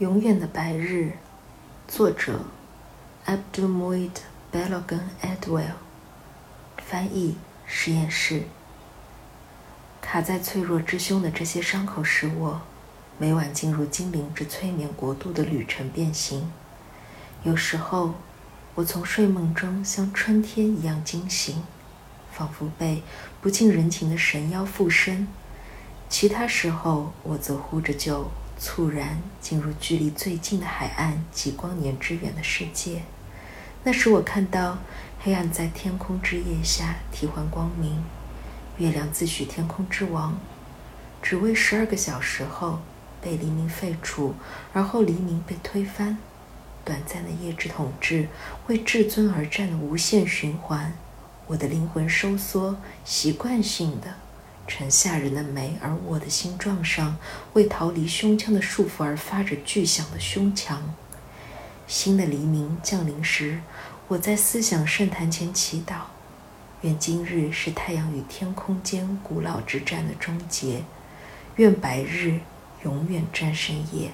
永远的白日，作者 Abdulmuid b e l o g a n Edwell，翻译实验室。卡在脆弱之胸的这些伤口，使我每晚进入精灵之催眠国度的旅程变形。有时候，我从睡梦中像春天一样惊醒，仿佛被不近人情的神妖附身；其他时候，我则呼着救。猝然进入距离最近的海岸几光年之远的世界，那时我看到黑暗在天空之夜下替换光明，月亮自诩天空之王，只为十二个小时后被黎明废除，而后黎明被推翻。短暂的夜之统治，为至尊而战的无限循环。我的灵魂收缩，习惯性的。呈吓人的美，而我的心撞上为逃离胸腔的束缚而发着巨响的胸腔。新的黎明降临时，我在思想圣坛前祈祷：愿今日是太阳与天空间古老之战的终结，愿白日永远战胜夜。